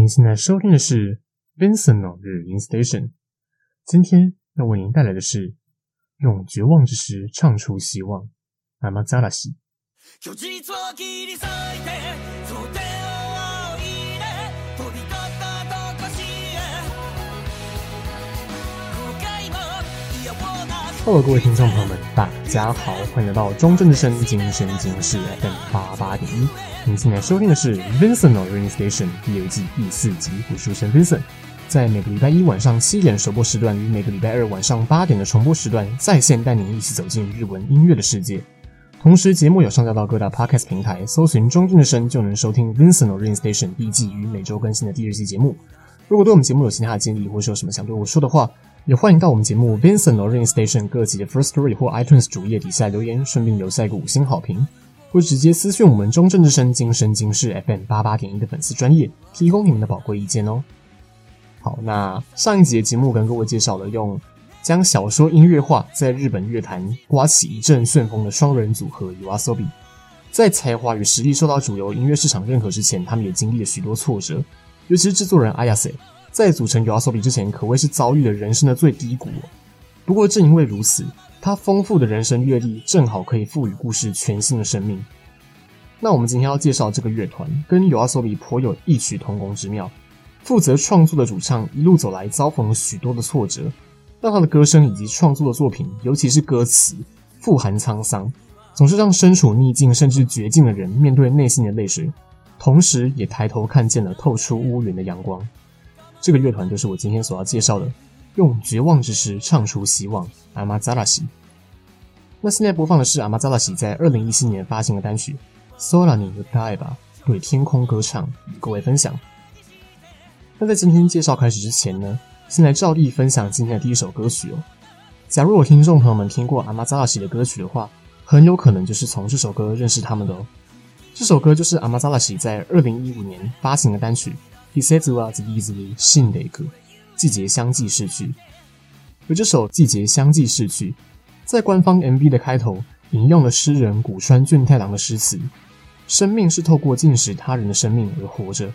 您现在收听的是 Vincent 的日音 Station。今天要为您带来的是用绝望之时唱出希望。阿玛扎拉西。Hello，各位听众朋友们，大家好，欢迎来到中正之声今生今世 FM 八八点一。您现在收听的是 Vincent 的 Rain Station 第二季第四集，我是主持人 Vincent。在每个礼拜一晚上七点首播时段与每个礼拜二晚上八点的重播时段，在线带您一起走进日文音乐的世界。同时，节目有上架到各大 Podcast 平台，搜寻中正之声就能收听 Vincent 的 Rain Station 第一季与每周更新的第二季节目。如果对我们节目有其他的建议，或是有什么想对我说的话，也欢迎到我们节目 Vincent Rain Station 各集的 First Story 或 iTunes 主页底下留言，顺便留下一个五星好评，或直接私讯我们中正之声今生今世 FM 八八点一的粉丝专业，提供你们的宝贵意见哦。好，那上一集的节目跟各位介绍了用将小说音乐化，在日本乐坛刮起一阵旋风的双人组合 YOASOBI，在才华与实力受到主流音乐市场认可之前，他们也经历了许多挫折，尤其是制作人 Ayase。在组成 YOASOBI 之前，可谓是遭遇了人生的最低谷。不过，正因为如此，他丰富的人生阅历正好可以赋予故事全新的生命。那我们今天要介绍这个乐团，跟 YOASOBI 颇有异曲同工之妙。负责创作的主唱一路走来遭逢了许多的挫折，让他的歌声以及创作的作品，尤其是歌词，富含沧桑，总是让身处逆境甚至绝境的人面对内心的泪水，同时也抬头看见了透出乌云的阳光。这个乐团就是我今天所要介绍的，用绝望之诗唱出希望。阿玛扎拉西。那现在播放的是阿玛扎拉西在二零一七年发行的单曲《Sora ni utaeba》，对天空歌唱，与各位分享。那在今天介绍开始之前呢，先来照例分享今天的第一首歌曲哦。假如有听众朋友们听过阿玛扎拉西的歌曲的话，很有可能就是从这首歌认识他们的哦。这首歌就是阿玛扎拉西在二零一五年发行的单曲。季节は次々死んでいく，季节相继逝去。而这首《季节相继逝去》在官方 MV 的开头引用了诗人古川俊太郎的诗词：“生命是透过进食他人的生命而活着，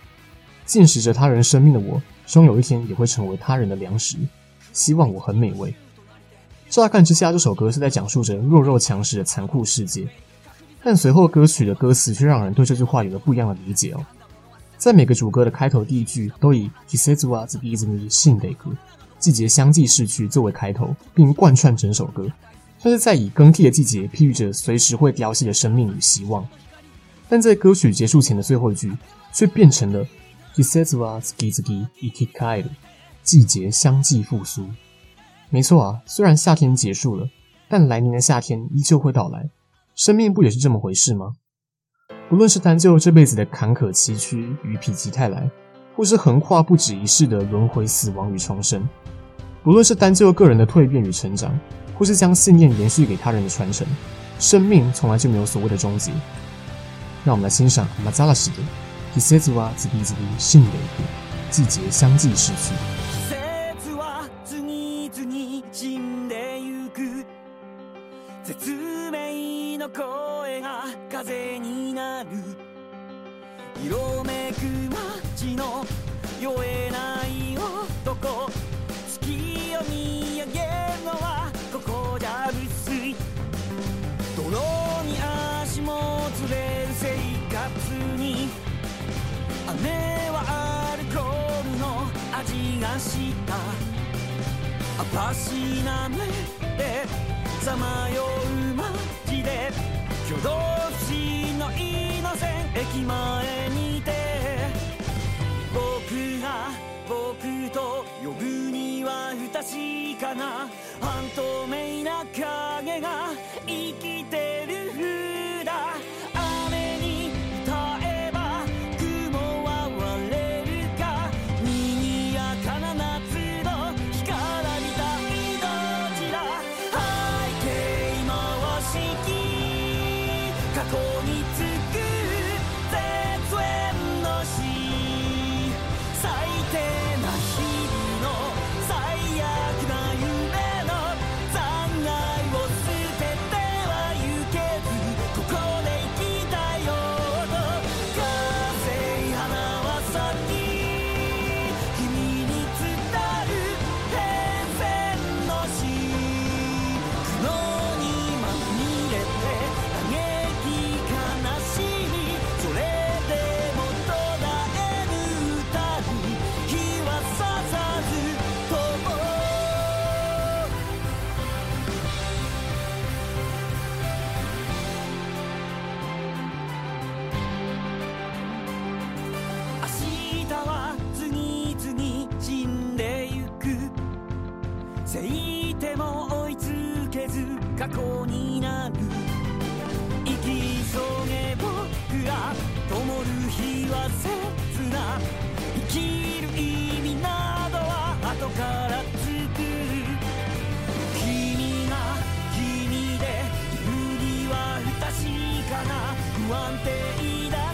进食着他人生命的我，终有一天也会成为他人的粮食。希望我很美味。”乍看之下，这首歌是在讲述着弱肉强食的残酷世界，但随后歌曲的歌词却让人对这句话有了不一样的理解哦。 在每个主歌的开头第一句都以“季节は次々死んでいく”季节相继逝去作为开头，并贯穿整首歌，像是在以更替的季节譬喻着随时会凋谢的生命与希望。但在歌曲结束前的最后一句，却变成了“季节は次々生き返る”季节相继复苏。没错啊，虽然夏天结束了，但来年的夏天依旧会到来。生命不也是这么回事吗？ 不论是单就这辈子的坎坷崎岖与否极泰来，或是横跨不止一世的轮回死亡与重生；不论是单就个人的蜕变与成长，或是将信念延续给他人的传承，生命从来就没有所谓的终结。让我们来欣赏阿玛扎拉西的“季节は次々死んでいく”，季节相继逝去。 色めく街の酔えない男月を見上げるのはここじゃ薄い泥に足もつれる生活に姉はアルコールの味がしたアパシナメでさまよう街で挙動線駅前にて。僕が僕と呼ぶには不確かな。半透明な影が生き過去になる生き急げ僕ら灯る日は切な生きる意味などは後から作る君が君でいるには不確かな不安定だ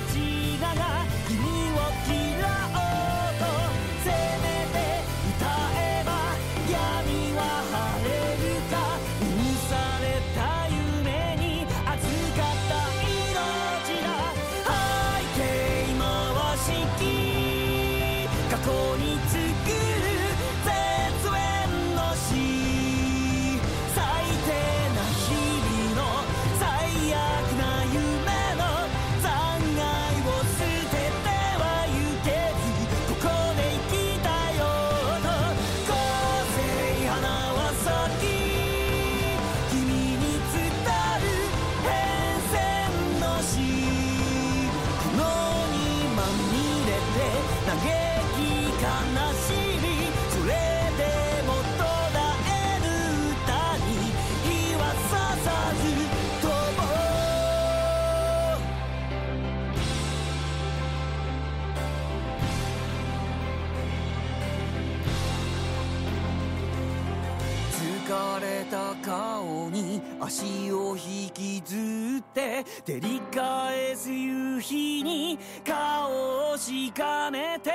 足を引きずって照り返す夕日に顔をしかめて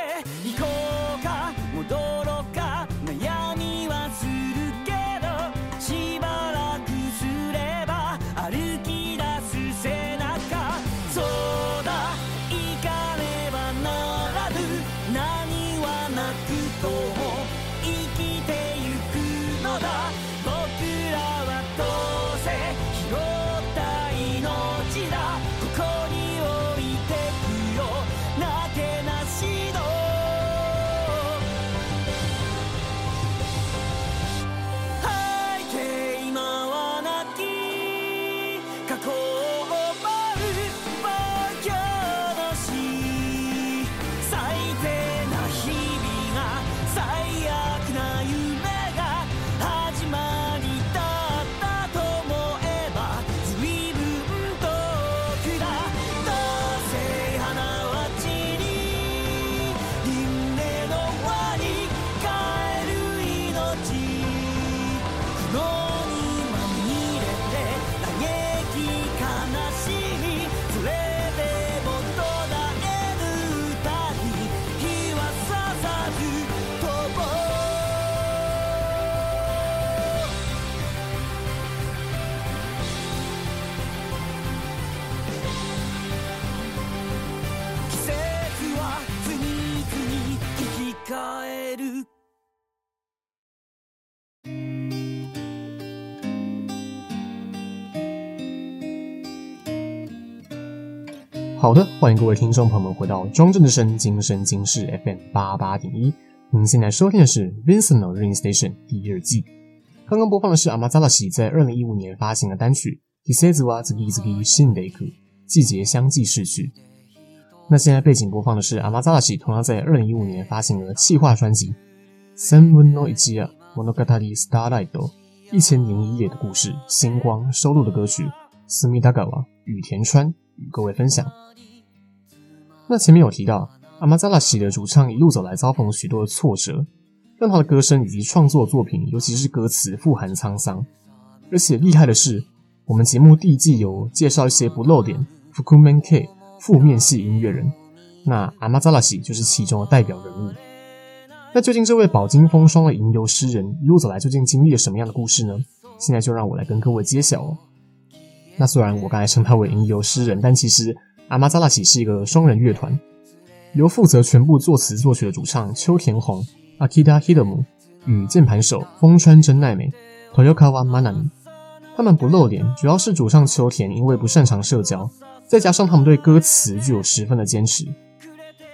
好的，欢迎各位听众朋友们回到中正之声今生今世 FM 八八点一。您现在收听的是 Vincent No Ring Station 第二季。刚刚播放的是 Amazarashi 在二零一五年发行的单曲《季节は次々死んでいく》，季节相继逝去。那现在背景播放的是 Amazarashi 同样在二零一五年发行的企划专辑《千分の一夜物语 Starlight》一千零一夜的故事星光收录的歌曲《隅田川羽田川》与各位分享。 那前面有提到阿玛扎拉西的主唱一路走来遭逢了许多的挫折，让他的歌声以及创作作品，尤其是歌词富含沧桑。而且厉害的是，我们节目第一季有介绍一些不露脸 Fukumen K 负面系音乐人，那阿玛扎拉西就是其中的代表人物。那究竟这位饱经风霜的吟游诗人一路走来究竟经历了什么样的故事呢？现在就让我来跟各位揭晓哦。那虽然我刚才称他为吟游诗人，但其实 Amazarashi 是一个双人乐团，由负责全部作词作曲的主唱秋田弘 Akita Hiromu 与键盘手风川真奈美 Toyokawa Manami。他们不露脸，主要是主唱秋田因为不擅长社交，再加上他们对歌词具有十分的坚持。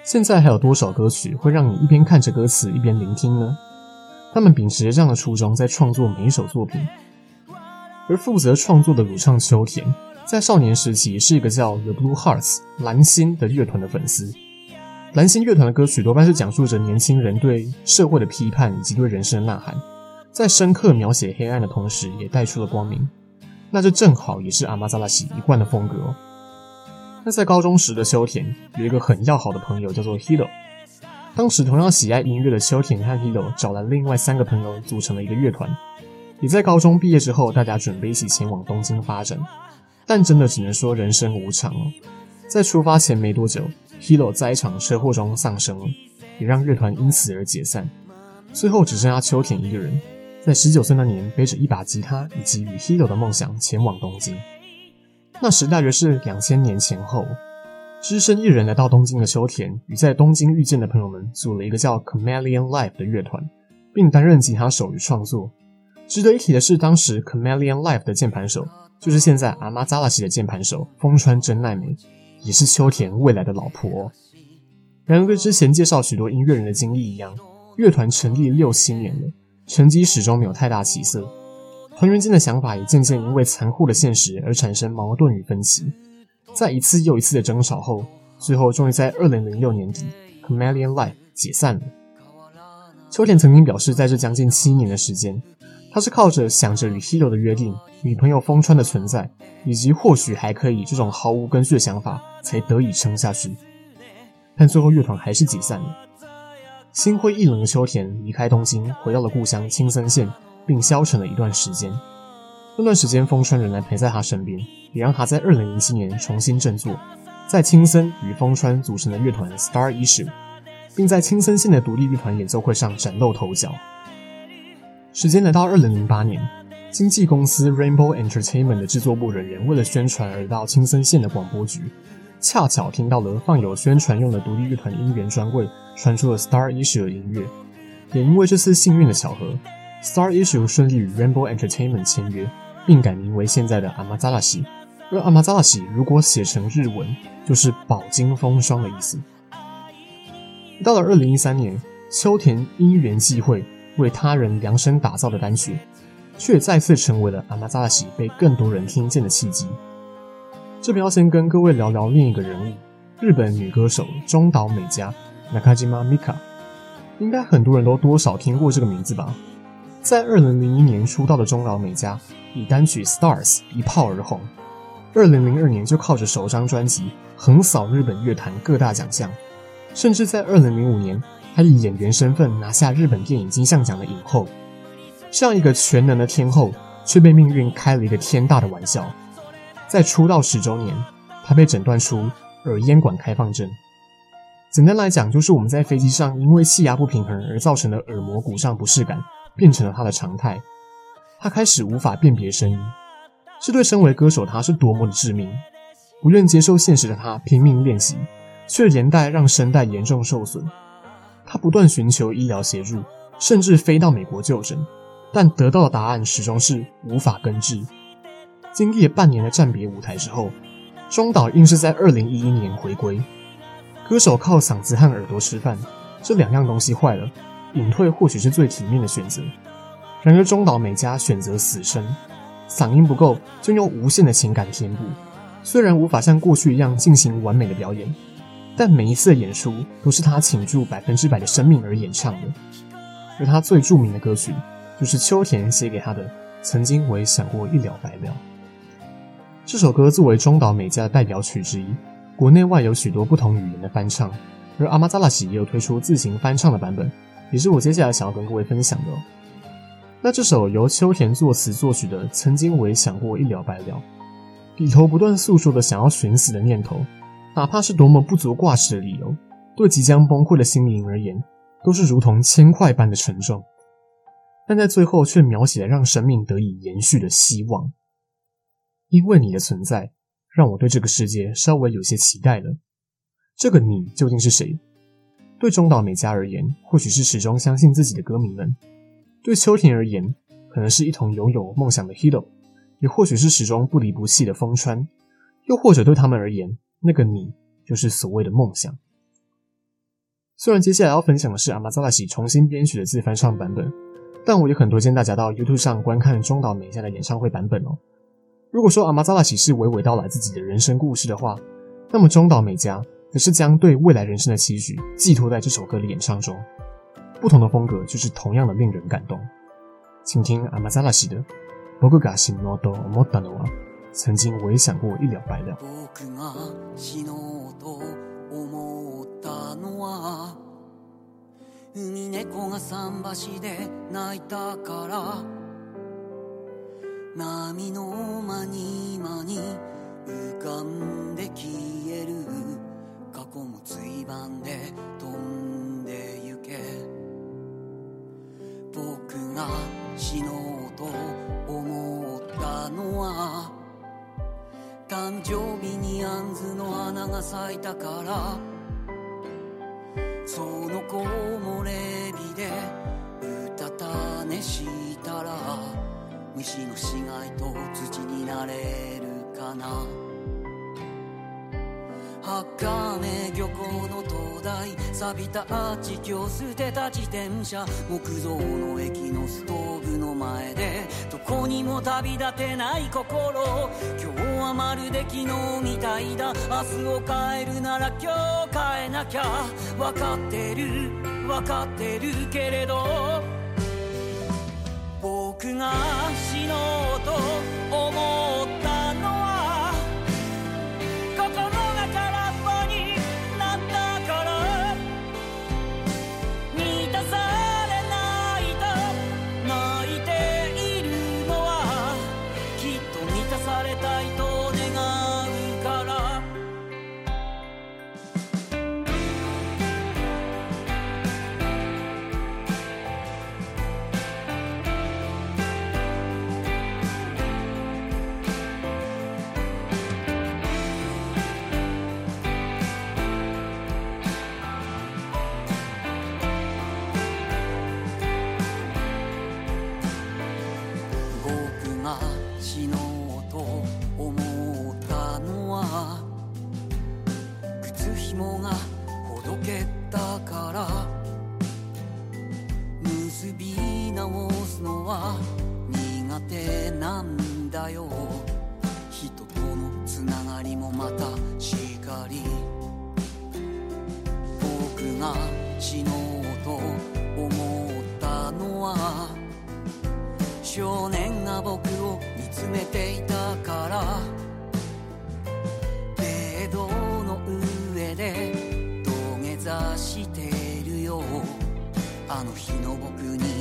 现在还有多少歌曲会让你一边看着歌词一边聆听呢？他们秉持着这样的初衷在创作每一首作品。而负责创作的主唱秋田，在少年时期是一个叫 The Blue Hearts 蓝心的乐团的粉丝。蓝心乐团的歌曲多半是讲述着年轻人对社会的批判以及对人生的呐喊，在深刻描写黑暗的同时，也带出了光明。那这正好也是阿玛扎拉西一贯的风格。那在高中时的秋田有一个很要好的朋友叫做 Hiro，当时同样喜爱音乐的秋田和 Hiro 找来另外三个朋友组成了一个乐团，也在高中毕业之后，大家准备一起前往东京发展。但真的只能说人生无常哦，在出发前没多久，Hiro 在一场车祸中丧生了，也让乐团因此而解散。最后只剩下秋田一个人，在十九岁那年背着一把吉他以及与 Hiro 的梦想前往东京。那时大约是两千年前后，只身一人来到东京的秋田，与在东京遇见的朋友们组了一个叫 Chameleon Live 的乐团，并担任吉他手与创作。值得一提的是，当时 Chameleon Live 的键盘手就是现在阿妈扎拉西的键盘手风川真奈美，也是秋田未来的老婆。然而，跟之前介绍许多音乐人的经历一样，乐团成立六七年了，成绩始终没有太大起色。团员间的想法也渐渐因为残酷的现实而产生矛盾与分歧，在一次又一次的争吵后，最后终于在二零零六年底，Chameleon Life 解散了。秋田曾经表示，在这将近七年的时间，他是靠着想着与 Hiro 的约定、女朋友丰川的存在，以及或许还可以这种毫无根据的想法，才得以撑下去。但最后乐团还是解散了。心灰意冷的秋田离开东京，回到了故乡青森县。并消沉了一段时间。那段时间，丰川仍然陪在他身边，也让他在二零零七年重新振作，在青森与丰川组成的乐团 Star Issue，并在青森县的独立乐团演奏会上崭露头角。时间来到二零零八年，经纪公司 Rainbow Entertainment 的制作部人员为了宣传而到青森县的广播局，恰巧听到了放有宣传用的独立乐团音源专柜传出了 Star Issue 的音乐，也因为这次幸运的巧合。Star Issue 顺利与 Rainbow Entertainment 签约，并改名为现在的阿玛扎拉西。而阿玛扎拉西如果写成日文，就是饱经风霜的意思。到了二零一三年，秋田因缘际会为他人量身打造的单曲，却再次成为了阿玛扎拉西被更多人听见的契机。这边要先跟各位聊聊另一个人物，日本女歌手中岛美嘉 Nakajima Mika，应该很多人都多少听过这个名字吧。在二零零一年出道的中岛美嘉，以单曲《Stars》一炮而红。二零零二年就靠着首张专辑横扫日本乐坛各大奖项，甚至在二零零五年他以演员身份拿下日本电影金像奖的影后。这样一个全能的天后，却被命运开了一个天大的玩笑。在出道十周年，她被诊断出耳咽管开放症。简单来讲，就是我们在飞机上因为气压不平衡而造成的耳膜鼓上不适感。变成了他的常态，他开始无法辨别声音，这对身为歌手他是多么的致命。不愿接受现实的他拼命练习，却连带让声带严重受损。他不断寻求医疗协助，甚至飞到美国就诊，但得到的答案始终是无法根治。经历了半年的暂别舞台之后，中岛硬是在二零一一年回归。歌手靠嗓子和耳朵吃饭，这两样东西坏了。隐退或许是最体面的选择，然而中岛美嘉选择死撑，嗓音不够就用无限的情感填补。虽然无法像过去一样进行完美的表演，但每一次的演出都是他倾注百分之百的生命而演唱的。而他最著名的歌曲就是秋田写给他的《曾经我也想过一了百了》。这首歌作为中岛美嘉的代表曲之一，国内外有许多不同语言的翻唱，而阿玛扎拉西也有推出自行翻唱的版本。也是我接下来想要跟各位分享的。那这首由秋田作词作曲的《曾经我也想过一了百了》，里头不断诉说的想要寻死的念头，哪怕是多么不足挂齿的理由，对即将崩溃的心灵而言，都是如同铅块般的沉重。但在最后却描写了让生命得以延续的希望。因为你的存在，让我对这个世界稍微有些期待了。这个你究竟是谁？对中岛美嘉而言，或许是始终相信自己的歌迷们；对秋田而言，可能是一同拥有梦想的 Hiro，也或许是始终不离不弃的丰川；又或者对他们而言，那个你就是所谓的梦想。虽然接下来要分享的是阿玛扎拉西重新编曲的自翻唱版本，但我也很推荐大家到 YouTube 上观看中岛美嘉的演唱会版本哦。如果说阿玛扎拉西是娓娓道来自己的人生故事的话，那么中岛美嘉。可是将对未来人生的期许寄托在这首歌的演唱中，不同的风格就是同样的令人感动。请听阿玛扎拉西的《 仆が死のうと思ったのは， 曾经我也想过一了百了。仆が死のうと思ったのは海猫が桟桥で泣いたから波の间に间に浮かんで消える过去もついばんで生日に杏の花が咲いたからその子もレビでうたた寝したら虫の死骸と土になれるかな。茜漁港の台錆びたアーチ今日舍てた自転车木造の駅のストーブの前でどこにも旅立てない心。今日はまるで昨日みたいだ。明日を変えるなら今日変えなきゃ。分かってる。分かってるけれど。仆がだよ。人とのつながりもまたしかり。仆が死のうと思ったのは少年が仆を见つめていたから。ベッドの上で土下座してるよ。あの日の仆に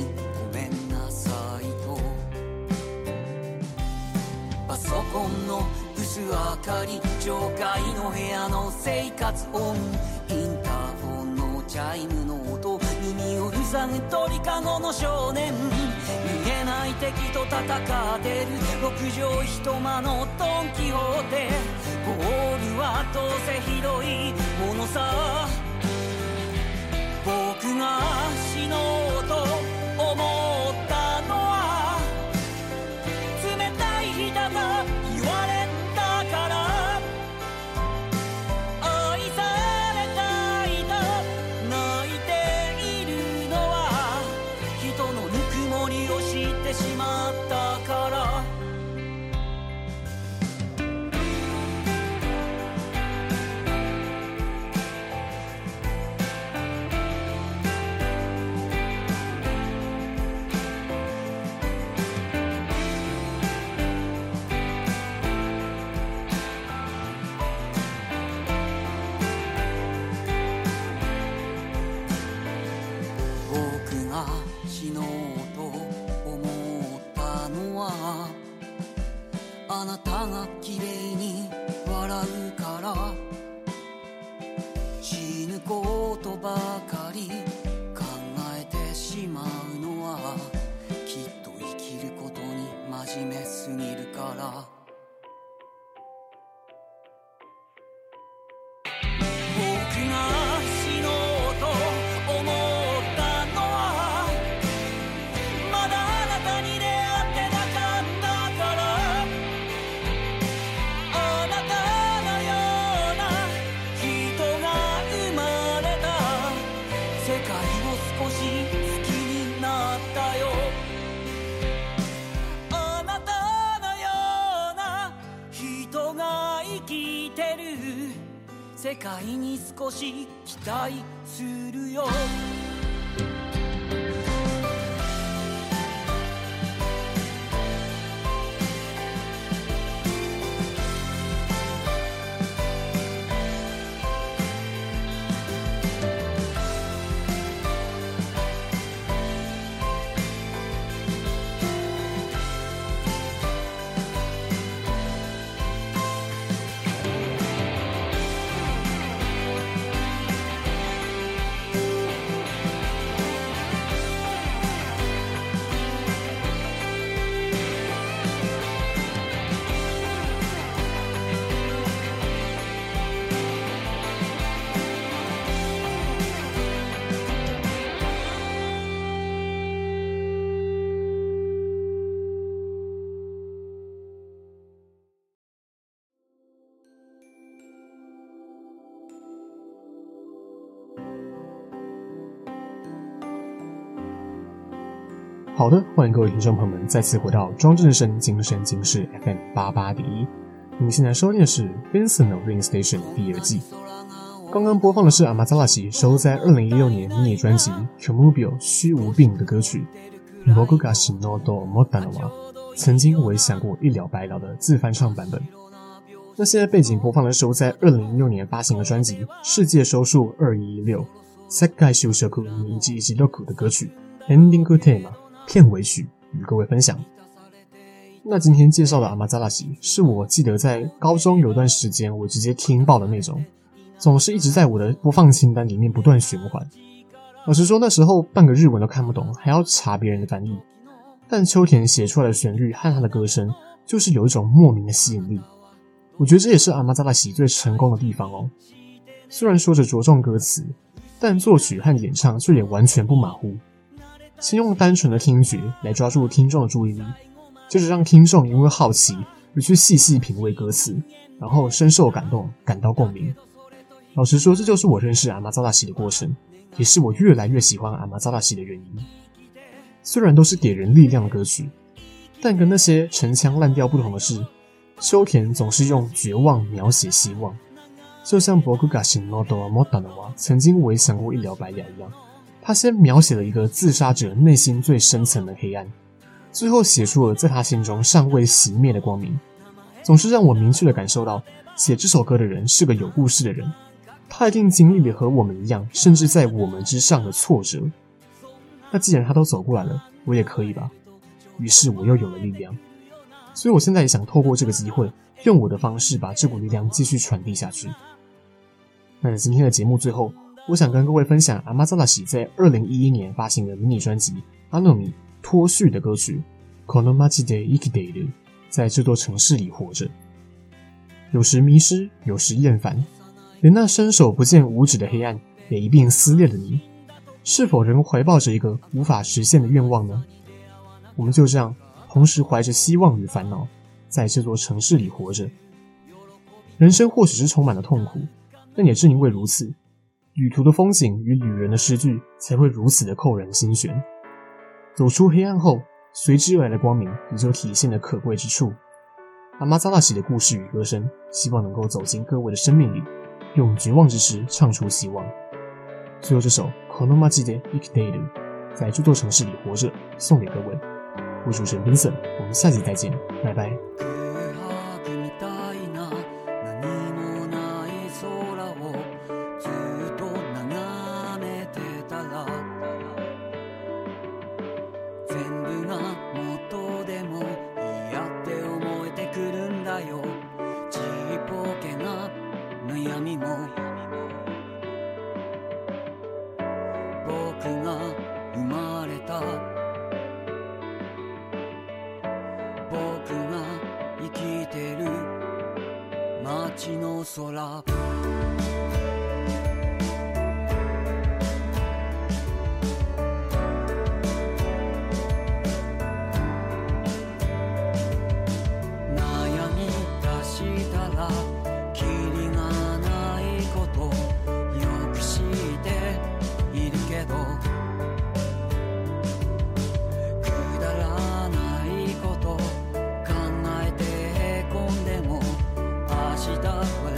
ソコンの薄明かり上阶の部屋の生活音インターフォンのチャイムの音耳を塞ぐ鸟かごの少年。见えない敌と戦ってる。极上一间のドン・キホーテゴールはどうせひどい。ものさ看看好的，欢迎各位听众朋友们再次回到庄正声今声今事 FM 八八点一。您现在收听的是《Vincent no Rain Station》第二季。刚刚播放的是阿玛扎拉西收录在二零一六年迷你专辑《Chomubio 虚无病》的歌曲《仆が死のうと思ったのは》，曾经我也想过一了百了的自翻唱版本。那现在背景播放的是收在二零一六年发行的专辑《世界收数二一一六》世界就职216的歌曲《Ending Theme》 片尾曲，与各位分享。那今天介绍的阿玛扎拉西，是我记得在高中有段时间我直接听爆的那种，总是一直在我的播放清单里面不断循环。老实说，那时候半个日文都看不懂，还要查别人的翻译。但秋田写出来的旋律和他的歌声，就是有一种莫名的吸引力。我觉得这也是阿玛扎拉西最成功的地方哦。虽然说着着重歌词，但作曲和演唱却也完全不马虎。先用单纯的听觉来抓住听众的注意力。就是让听众因为好奇而去细细品味歌词，然后深受感动，感到共鸣。老实说，这就是我认识阿玛扎拉西的过程，也是我越来越喜欢阿玛扎拉西的原因。虽然都是给人力量的歌曲，但跟那些陈腔滥调不同的是，秋田总是用绝望描写希望，就像仆が死のうと思ったのは曾经我也想过一了百了一样。 他先描写了一个自杀者内心最深层的黑暗。最后写出了在他心中尚未熄灭的光明，总是让我明确的感受到写这首歌的人是个有故事的人，他一定经历了和我们一样，甚至在我们之上的挫折。那既然他都走过来了，我也可以吧。于是我又有了力量，所以我现在也想透过这个机会，用我的方式把这股力量继续传递下去。那今天的节目最后，我想跟各位分享阿玛扎拉西在二零一一年发行的迷你专辑《阿诺米》。脱序的歌曲，この街で生きている，在这座城市里活着。有时迷失，有时厌烦，连那伸手不见五指的黑暗也一并撕裂了你。是否仍怀抱着一个无法实现的愿望呢？我们就这样同时怀着希望与烦恼，在这座城市里活着。人生或许是充满了痛苦，但也正因为如此， 旅途的风景与旅人的诗句才会如此的扣人心弦。走出黑暗后，随之而来的光明也就体现了可贵之处。阿玛扎拉西的故事与歌声，希望能够走进各位的生命里，用绝望之诗唱出希望。最后这首《この街で生きている》在这座城市里活着，送给各位。我是主持人 Vincent，我们下期再见，拜拜。 up